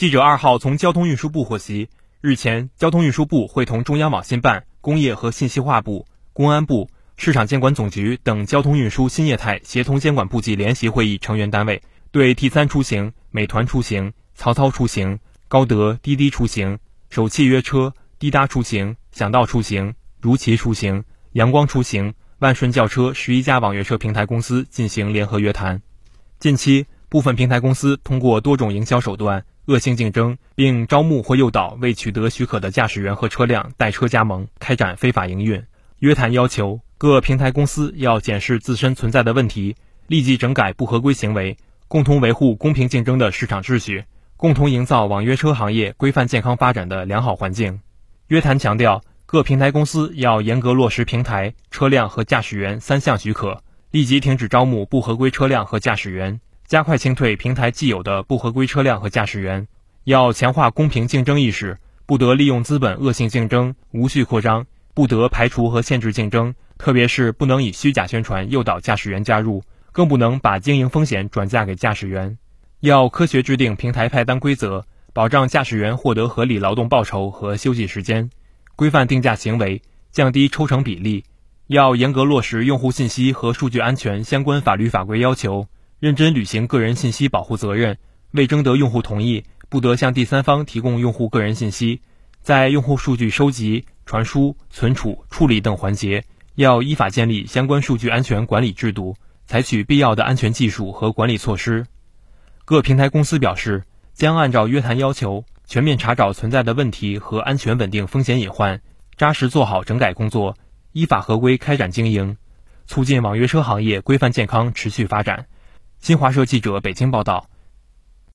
记者二号从交通运输部获悉，日前，交通运输部会同中央网信办、工业和信息化部、公安部、市场监管总局等交通运输新业态协同监管部际联席会议成员单位，对 T 三出行、美团出行、曹操出行、高德、滴滴出行、首汽约车、滴答出行、想到出行、如祺出行、阳光出行、万顺轿车十一家网约车平台公司进行联合约谈。近期，部分平台公司通过多种营销手段。恶性竞争，并招募或诱导未取得许可的驾驶员和车辆代车加盟，开展非法营运。约谈要求各平台公司要检视自身存在的问题，立即整改不合规行为，共同维护公平竞争的市场秩序，共同营造网约车行业规范健康发展的良好环境。约谈强调，各平台公司要严格落实平台、车辆和驾驶员三项许可，立即停止招募不合规车辆和驾驶员。加快清退平台既有的不合规车辆和驾驶员，要强化公平竞争意识，不得利用资本恶性竞争无序扩张，不得排除和限制竞争，特别是不能以虚假宣传诱导驾驶员加入，更不能把经营风险转嫁给驾驶员。要科学制定平台派单规则，保障驾驶员获得合理劳动报酬和休息时间，规范定价行为，降低抽成比例。要严格落实用户信息和数据安全相关法律法规要求。认真履行个人信息保护责任，未征得用户同意，不得向第三方提供用户个人信息。在用户数据收集、传输、存储、处理等环节，要依法建立相关数据安全管理制度，采取必要的安全技术和管理措施。各平台公司表示，将按照约谈要求，全面查找存在的问题和安全稳定风险隐患，扎实做好整改工作，依法合规开展经营，促进网约车行业规范健康持续发展。新华社记者北京报道。